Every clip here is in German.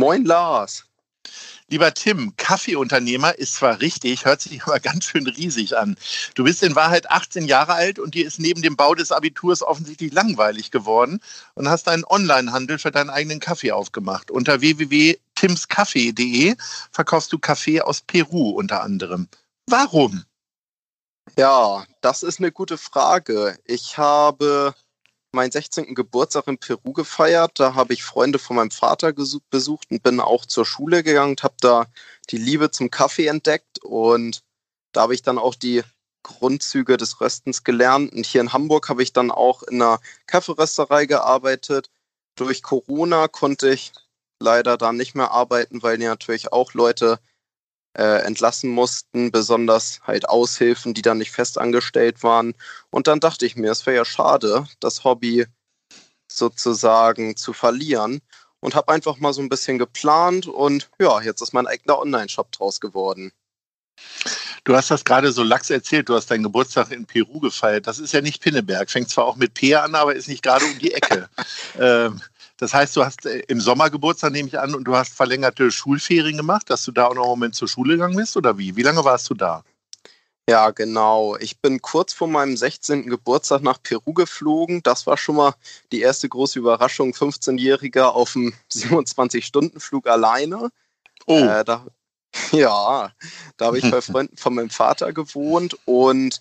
Moin Lars. Lieber Tim, Kaffeeunternehmer ist zwar richtig, hört sich aber ganz schön riesig an. Du bist in Wahrheit 18 Jahre alt und dir ist neben dem Bau des Abiturs offensichtlich langweilig geworden und hast einen Onlinehandel für deinen eigenen Kaffee aufgemacht. Unter www.timskaffee.de verkaufst du Kaffee aus Peru unter anderem. Warum? Ja, das ist eine gute Frage. Ich habe meinen 16. Geburtstag in Peru gefeiert. Da habe ich Freunde von meinem Vater besucht und bin auch zur Schule gegangen und habe da die Liebe zum Kaffee entdeckt. Und da habe ich dann auch die Grundzüge des Röstens gelernt. Und hier in Hamburg habe ich dann auch in einer Kaffeerösterei gearbeitet. Durch Corona konnte ich leider da nicht mehr arbeiten, weil die natürlich auch Leute äh, entlassen mussten, besonders halt Aushilfen, die dann nicht festangestellt waren. Und dann dachte ich mir, es wäre ja schade, das Hobby sozusagen zu verlieren und habe einfach mal so ein bisschen geplant und ja, jetzt ist mein eigener Online-Shop draus geworden. Du hast das gerade so lax erzählt, du hast deinen Geburtstag in Peru gefeiert. Das ist ja nicht Pinneberg, fängt zwar auch mit P an, aber ist nicht gerade um die Ecke. ähm, das heißt, du hast äh, im Sommer Geburtstag, nehme ich an, und du hast verlängerte Schulferien gemacht, dass du da auch noch einen Moment zur Schule gegangen bist oder wie? Wie lange warst du da? Ja, genau. Ich bin kurz vor meinem 16. Geburtstag nach Peru geflogen. Das war schon mal die erste große Überraschung. 15-Jähriger auf dem 27-Stunden-Flug alleine. Oh. Äh, da, ja, da habe ich bei Freunden von meinem Vater gewohnt und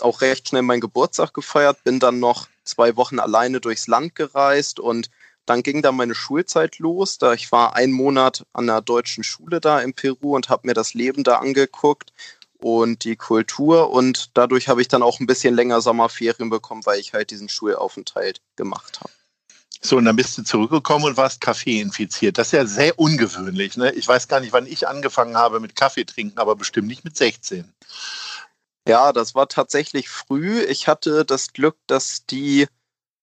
auch recht schnell meinen Geburtstag gefeiert. Bin dann noch zwei Wochen alleine durchs Land gereist und dann ging da meine Schulzeit los. Da ich war einen Monat an der deutschen Schule da in Peru und habe mir das Leben da angeguckt und die Kultur und dadurch habe ich dann auch ein bisschen länger Sommerferien bekommen, weil ich halt diesen Schulaufenthalt gemacht habe. So, und dann bist du zurückgekommen und warst Kaffee infiziert. Das ist ja sehr ungewöhnlich. Ne? Ich weiß gar nicht, wann ich angefangen habe mit Kaffee trinken, aber bestimmt nicht mit 16. Ja, das war tatsächlich früh. Ich hatte das Glück, dass die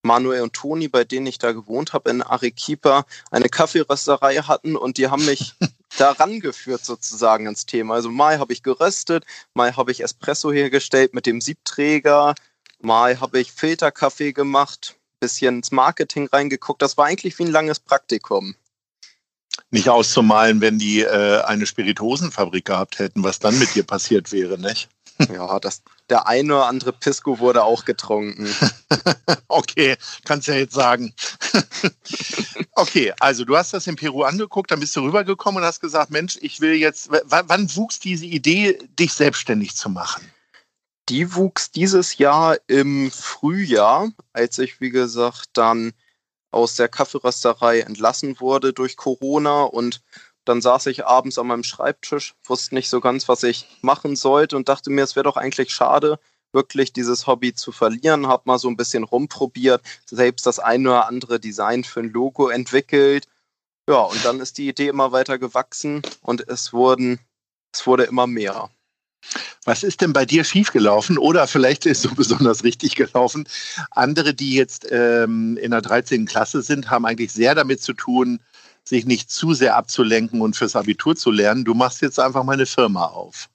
Manuel und Toni, bei denen ich da gewohnt habe in Arequipa, eine Kaffeerösterei hatten und die haben mich da rangeführt sozusagen ans Thema. Also mal habe ich geröstet, mal habe ich Espresso hergestellt mit dem Siebträger, mal habe ich Filterkaffee gemacht, bisschen ins Marketing reingeguckt. Das war eigentlich wie ein langes Praktikum. Nicht auszumalen, wenn die äh, eine Spirituosenfabrik gehabt hätten, was dann mit dir passiert wäre, nicht? Ja, das, der eine oder andere Pisco wurde auch getrunken. okay, kannst ja jetzt sagen. okay, also du hast das in Peru angeguckt, dann bist du rübergekommen und hast gesagt, Mensch, ich will jetzt, wann wuchs diese Idee, dich selbstständig zu machen? Die wuchs dieses Jahr im Frühjahr, als ich, wie gesagt, dann aus der Kaffeerösterei entlassen wurde durch Corona und dann saß ich abends an meinem Schreibtisch, wusste nicht so ganz, was ich machen sollte und dachte mir, es wäre doch eigentlich schade, wirklich dieses Hobby zu verlieren. Hab mal so ein bisschen rumprobiert, selbst das eine oder andere Design für ein Logo entwickelt. Ja, und dann ist die Idee immer weiter gewachsen und es wurden, es wurde immer mehr. Was ist denn bei dir schiefgelaufen oder vielleicht ist so besonders richtig gelaufen? Andere, die jetzt ähm, in der 13. Klasse sind, haben eigentlich sehr damit zu tun, sich nicht zu sehr abzulenken und fürs Abitur zu lernen. Du machst jetzt einfach mal eine Firma auf.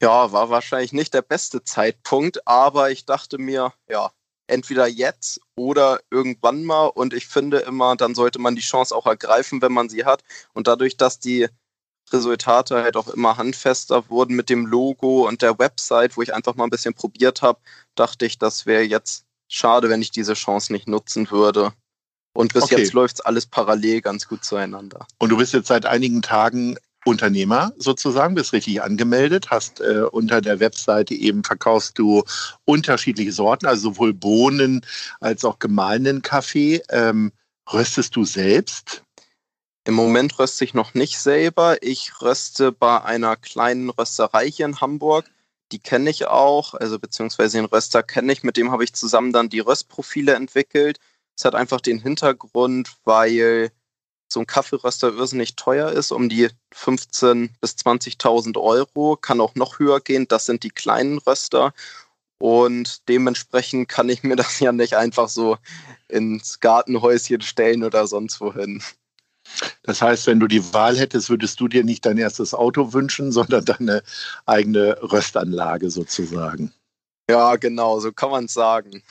Ja, war wahrscheinlich nicht der beste Zeitpunkt, aber ich dachte mir, ja, entweder jetzt oder irgendwann mal. Und ich finde immer, dann sollte man die Chance auch ergreifen, wenn man sie hat. Und dadurch, dass die Resultate halt auch immer handfester wurden mit dem Logo und der Website, wo ich einfach mal ein bisschen probiert habe, dachte ich, das wäre jetzt schade, wenn ich diese Chance nicht nutzen würde. Und bis okay. jetzt läuft es alles parallel ganz gut zueinander. Und du bist jetzt seit einigen Tagen Unternehmer sozusagen, bist richtig angemeldet, hast äh, unter der Webseite eben verkaufst du unterschiedliche Sorten, also sowohl Bohnen als auch gemahlenen Kaffee. Ähm, röstest du selbst? Im Moment röste ich noch nicht selber. Ich röste bei einer kleinen Rösterei hier in Hamburg. Die kenne ich auch, also beziehungsweise den Röster kenne ich. Mit dem habe ich zusammen dann die Röstprofile entwickelt. Es hat einfach den Hintergrund, weil so ein Kaffeeröster irrsinnig teuer ist, um die 15.000 bis 20.000 Euro, kann auch noch höher gehen. Das sind die kleinen Röster. Und dementsprechend kann ich mir das ja nicht einfach so ins Gartenhäuschen stellen oder sonst wohin. Das heißt, wenn du die Wahl hättest, würdest du dir nicht dein erstes Auto wünschen, sondern deine eigene Röstanlage sozusagen. Ja, genau, so kann man es sagen.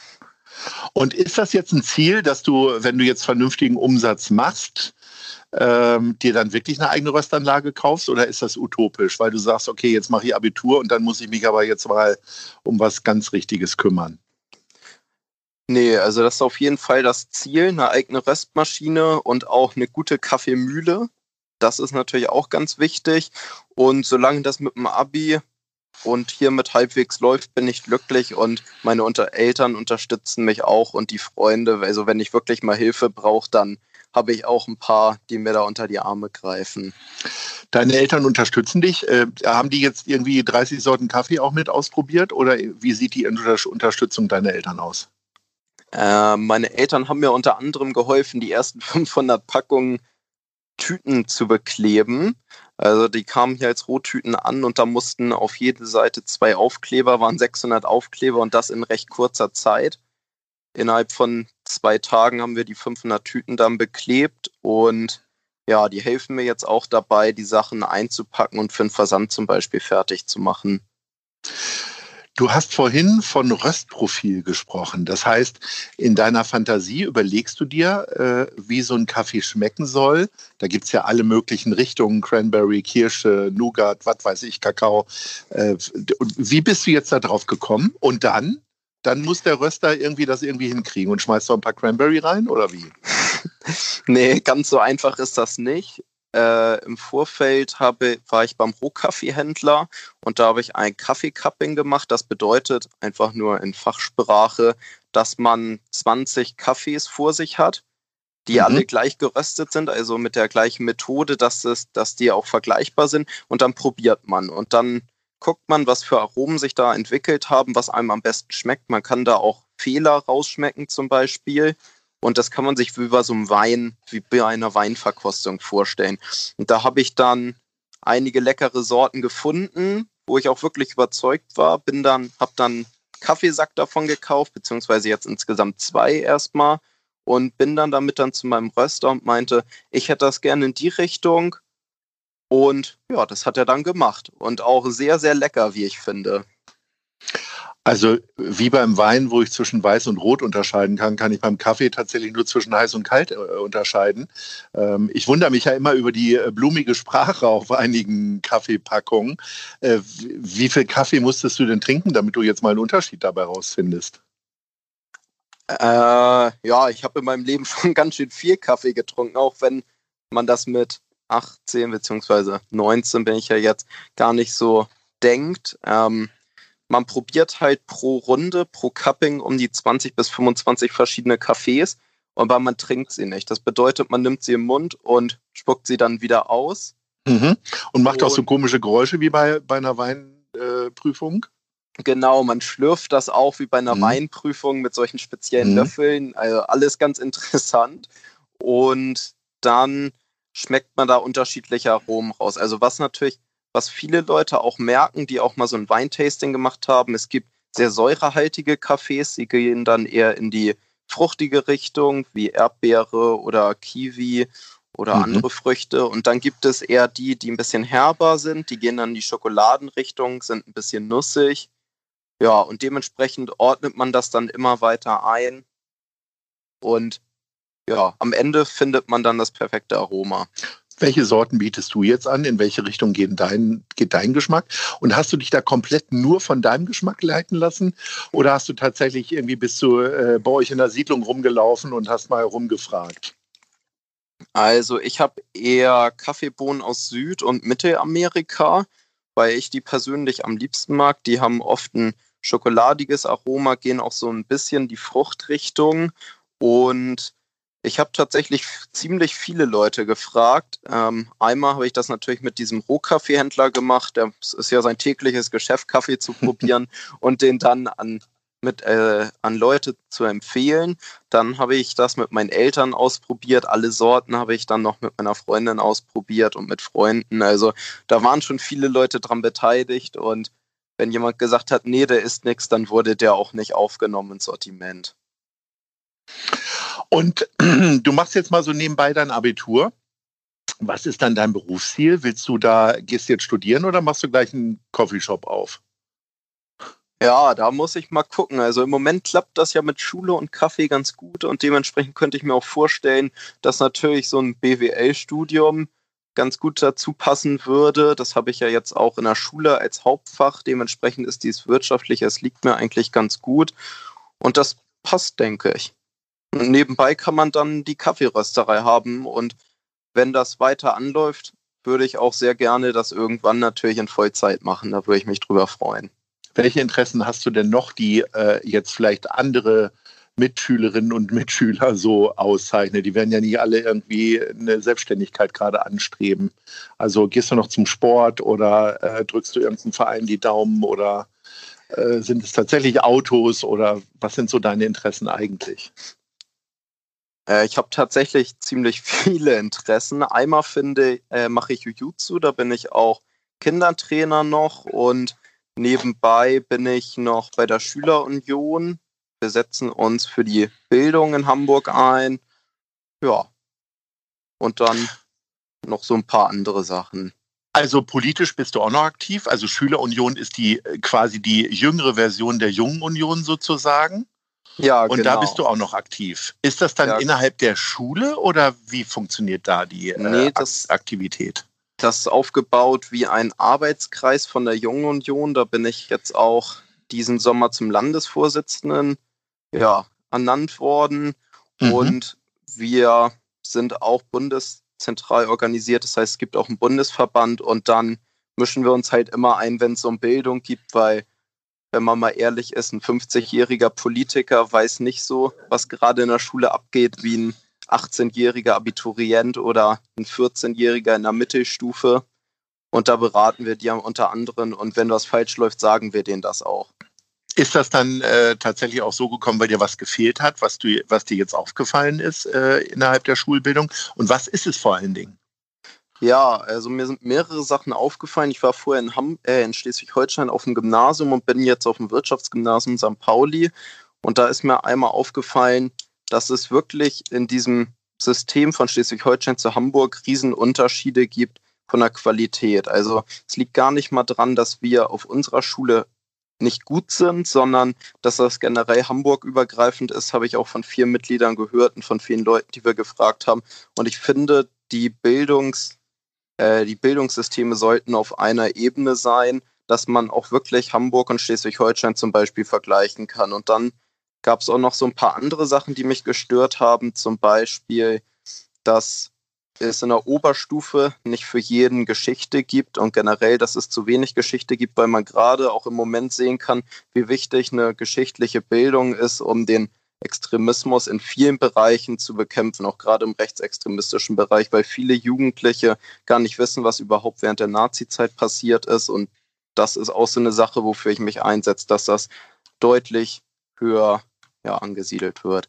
Und ist das jetzt ein Ziel, dass du, wenn du jetzt vernünftigen Umsatz machst, ähm, dir dann wirklich eine eigene Röstanlage kaufst oder ist das utopisch, weil du sagst, okay, jetzt mache ich Abitur und dann muss ich mich aber jetzt mal um was ganz Richtiges kümmern? Nee, also das ist auf jeden Fall das Ziel, eine eigene Röstmaschine und auch eine gute Kaffeemühle. Das ist natürlich auch ganz wichtig. Und solange das mit dem Abi und hiermit halbwegs läuft, bin ich glücklich und meine Unter Eltern unterstützen mich auch und die Freunde. Also wenn ich wirklich mal Hilfe brauche, dann habe ich auch ein paar, die mir da unter die Arme greifen. Deine Eltern unterstützen dich. Äh, haben die jetzt irgendwie 30 Sorten Kaffee auch mit ausprobiert oder wie sieht die Unterstützung deiner Eltern aus? Äh, meine Eltern haben mir unter anderem geholfen, die ersten 500 Packungen Tüten zu bekleben. Also die kamen hier als Rohtüten an und da mussten auf jede Seite zwei Aufkleber, waren 600 Aufkleber und das in recht kurzer Zeit. Innerhalb von zwei Tagen haben wir die 500 Tüten dann beklebt und ja, die helfen mir jetzt auch dabei, die Sachen einzupacken und für den Versand zum Beispiel fertig zu machen. Du hast vorhin von Röstprofil gesprochen. Das heißt, in deiner Fantasie überlegst du dir, äh, wie so ein Kaffee schmecken soll. Da gibt es ja alle möglichen Richtungen, Cranberry, Kirsche, Nougat, was weiß ich, Kakao. Äh, wie bist du jetzt da drauf gekommen? Und dann dann muss der Röster irgendwie das irgendwie hinkriegen und schmeißt so ein paar Cranberry rein oder wie? nee, ganz so einfach ist das nicht. Äh, Im Vorfeld habe, war ich beim Rohkaffeehändler und da habe ich ein Kaffeecupping gemacht. Das bedeutet einfach nur in Fachsprache, dass man 20 Kaffees vor sich hat, die mhm. alle gleich geröstet sind, also mit der gleichen Methode, dass, es, dass die auch vergleichbar sind. Und dann probiert man. Und dann guckt man, was für Aromen sich da entwickelt haben, was einem am besten schmeckt. Man kann da auch Fehler rausschmecken zum Beispiel. Und das kann man sich wie bei so einem Wein, wie bei einer Weinverkostung vorstellen. Und da habe ich dann einige leckere Sorten gefunden, wo ich auch wirklich überzeugt war. Bin dann, habe dann Kaffeesack davon gekauft, beziehungsweise jetzt insgesamt zwei erstmal. Und bin dann damit dann zu meinem Röster und meinte, ich hätte das gerne in die Richtung. Und ja, das hat er dann gemacht. Und auch sehr, sehr lecker, wie ich finde. Also wie beim Wein, wo ich zwischen weiß und rot unterscheiden kann, kann ich beim Kaffee tatsächlich nur zwischen heiß und kalt äh, unterscheiden. Ähm, ich wundere mich ja immer über die äh, blumige Sprache auf einigen Kaffeepackungen. Äh, wie viel Kaffee musstest du denn trinken, damit du jetzt mal einen Unterschied dabei rausfindest? Äh, ja, ich habe in meinem Leben schon ganz schön viel Kaffee getrunken, auch wenn man das mit 18 beziehungsweise 19 bin ich ja jetzt gar nicht so denkt. Ähm, man probiert halt pro Runde, pro Cupping um die 20 bis 25 verschiedene Kaffees, aber man trinkt sie nicht. Das bedeutet, man nimmt sie im Mund und spuckt sie dann wieder aus. Mhm. Und macht und, auch so komische Geräusche wie bei, bei einer Weinprüfung? Äh, genau, man schlürft das auch wie bei einer mhm. Weinprüfung mit solchen speziellen mhm. Löffeln. Also alles ganz interessant. Und dann schmeckt man da unterschiedliche Aromen raus. Also was natürlich, was viele Leute auch merken, die auch mal so ein Weintasting gemacht haben, es gibt sehr säurehaltige Kaffees, die gehen dann eher in die fruchtige Richtung, wie Erdbeere oder Kiwi oder mhm. andere Früchte. Und dann gibt es eher die, die ein bisschen herber sind, die gehen dann in die Schokoladenrichtung, sind ein bisschen nussig. Ja, und dementsprechend ordnet man das dann immer weiter ein. Und ja, am Ende findet man dann das perfekte Aroma. Welche Sorten bietest du jetzt an? In welche Richtung geht dein, geht dein Geschmack? Und hast du dich da komplett nur von deinem Geschmack leiten lassen? Oder hast du tatsächlich irgendwie bist du äh, bei euch in der Siedlung rumgelaufen und hast mal rumgefragt? Also ich habe eher Kaffeebohnen aus Süd- und Mittelamerika, weil ich die persönlich am liebsten mag. Die haben oft ein schokoladiges Aroma, gehen auch so ein bisschen die Fruchtrichtung. Und ich habe tatsächlich ziemlich viele Leute gefragt. Ähm, einmal habe ich das natürlich mit diesem Rohkaffeehändler gemacht. Das ist ja sein tägliches Geschäft, Kaffee zu probieren und den dann an mit äh, an Leute zu empfehlen. Dann habe ich das mit meinen Eltern ausprobiert. Alle Sorten habe ich dann noch mit meiner Freundin ausprobiert und mit Freunden. Also da waren schon viele Leute dran beteiligt und wenn jemand gesagt hat, nee, der ist nichts, dann wurde der auch nicht aufgenommen ins Sortiment. Und du machst jetzt mal so nebenbei dein Abitur. Was ist dann dein Berufsziel? Willst du da, gehst du jetzt studieren oder machst du gleich einen Coffeeshop auf? Ja, da muss ich mal gucken. Also im Moment klappt das ja mit Schule und Kaffee ganz gut und dementsprechend könnte ich mir auch vorstellen, dass natürlich so ein BWL-Studium ganz gut dazu passen würde. Das habe ich ja jetzt auch in der Schule als Hauptfach. Dementsprechend ist dies wirtschaftlich, es liegt mir eigentlich ganz gut. Und das passt, denke ich. Nebenbei kann man dann die Kaffeerösterei haben und wenn das weiter anläuft, würde ich auch sehr gerne das irgendwann natürlich in Vollzeit machen. Da würde ich mich drüber freuen. Welche Interessen hast du denn noch, die äh, jetzt vielleicht andere Mitschülerinnen und Mitschüler so auszeichnen? Die werden ja nicht alle irgendwie eine Selbstständigkeit gerade anstreben. Also gehst du noch zum Sport oder äh, drückst du irgendeinen Verein die Daumen oder äh, sind es tatsächlich Autos oder was sind so deine Interessen eigentlich? Äh, ich habe tatsächlich ziemlich viele Interessen. Einmal finde, äh, mache ich Jujutsu, da bin ich auch Kindertrainer noch und Nebenbei bin ich noch bei der Schülerunion. Wir setzen uns für die Bildung in Hamburg ein. Ja. Und dann noch so ein paar andere Sachen. Also politisch bist du auch noch aktiv. Also Schülerunion ist die äh, quasi die jüngere Version der Jungen Union sozusagen. Ja, Und genau. da bist du auch noch aktiv. Ist das dann ja. innerhalb der Schule oder wie funktioniert da die nee, äh, Aktivität? das aufgebaut wie ein Arbeitskreis von der Jungen Union. Da bin ich jetzt auch diesen Sommer zum Landesvorsitzenden ja, ernannt worden. Mhm. Und wir sind auch bundeszentral organisiert. Das heißt, es gibt auch einen Bundesverband und dann mischen wir uns halt immer ein, wenn es um Bildung gibt, weil, wenn man mal ehrlich ist, ein 50-jähriger Politiker weiß nicht so, was gerade in der Schule abgeht, wie ein 18-jähriger Abiturient oder ein 14-jähriger in der Mittelstufe. Und da beraten wir die unter anderem. Und wenn was falsch läuft, sagen wir denen das auch. Ist das dann äh, tatsächlich auch so gekommen, weil dir was gefehlt hat, was, du, was dir jetzt aufgefallen ist äh, innerhalb der Schulbildung? Und was ist es vor allen Dingen? Ja, also mir sind mehrere Sachen aufgefallen. Ich war vorher in, äh, in Schleswig-Holstein auf dem Gymnasium und bin jetzt auf dem Wirtschaftsgymnasium St. Pauli. Und da ist mir einmal aufgefallen, dass es wirklich in diesem System von Schleswig-Holstein zu Hamburg Riesenunterschiede gibt von der Qualität. Also es liegt gar nicht mal dran, dass wir auf unserer Schule nicht gut sind, sondern dass das generell Hamburg übergreifend ist, habe ich auch von vier Mitgliedern gehört und von vielen Leuten, die wir gefragt haben. Und ich finde, die Bildungs, äh, die Bildungssysteme sollten auf einer Ebene sein, dass man auch wirklich Hamburg und Schleswig-Holstein zum Beispiel vergleichen kann. Und dann gab es auch noch so ein paar andere Sachen, die mich gestört haben. Zum Beispiel, dass es in der Oberstufe nicht für jeden Geschichte gibt und generell, dass es zu wenig Geschichte gibt, weil man gerade auch im Moment sehen kann, wie wichtig eine geschichtliche Bildung ist, um den Extremismus in vielen Bereichen zu bekämpfen, auch gerade im rechtsextremistischen Bereich, weil viele Jugendliche gar nicht wissen, was überhaupt während der Nazizeit passiert ist. Und das ist auch so eine Sache, wofür ich mich einsetze, dass das deutlich höher ja, angesiedelt wird.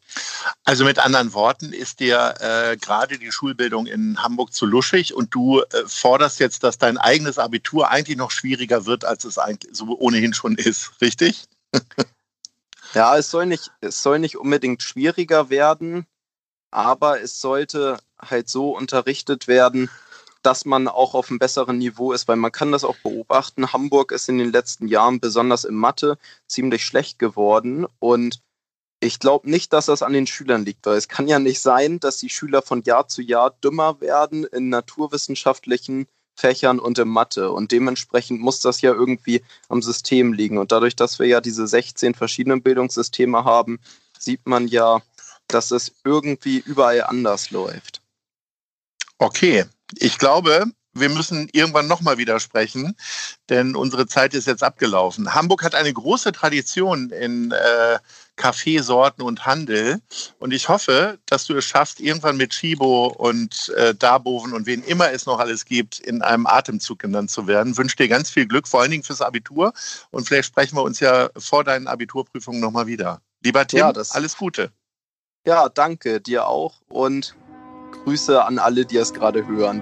Also mit anderen Worten ist dir äh, gerade die Schulbildung in Hamburg zu luschig und du äh, forderst jetzt, dass dein eigenes Abitur eigentlich noch schwieriger wird, als es eigentlich so ohnehin schon ist, richtig? ja, es soll nicht, es soll nicht unbedingt schwieriger werden, aber es sollte halt so unterrichtet werden, dass man auch auf einem besseren Niveau ist, weil man kann das auch beobachten. Hamburg ist in den letzten Jahren besonders in Mathe ziemlich schlecht geworden und ich glaube nicht, dass das an den Schülern liegt, weil es kann ja nicht sein, dass die Schüler von Jahr zu Jahr dümmer werden in naturwissenschaftlichen Fächern und in Mathe. Und dementsprechend muss das ja irgendwie am System liegen. Und dadurch, dass wir ja diese 16 verschiedenen Bildungssysteme haben, sieht man ja, dass es irgendwie überall anders läuft. Okay, ich glaube, wir müssen irgendwann nochmal wieder sprechen, denn unsere Zeit ist jetzt abgelaufen. Hamburg hat eine große Tradition in äh, Kaffeesorten und Handel. Und ich hoffe, dass du es schaffst, irgendwann mit Chibo und äh, Darboven und wen immer es noch alles gibt, in einem Atemzug genannt zu werden. Wünsche dir ganz viel Glück, vor allen Dingen fürs Abitur. Und vielleicht sprechen wir uns ja vor deinen Abiturprüfungen nochmal wieder. Lieber Tim, ja, alles Gute. Ja, danke dir auch und Grüße an alle, die es gerade hören.